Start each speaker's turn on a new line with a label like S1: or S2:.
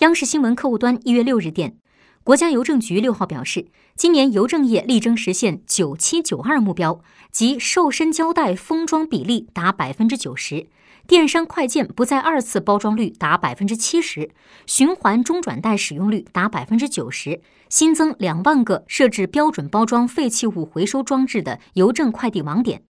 S1: 央视新闻客户端一月六日电，国家邮政局六号表示，今年邮政业力争实现“九七九二”目标，即瘦身胶带封装比例达百分之九十，电商快件不再二次包装率达百分之七十，循环中转袋使用率达百分之九十，新增两万个设置标准包装废弃物回收装置的邮政快递网点。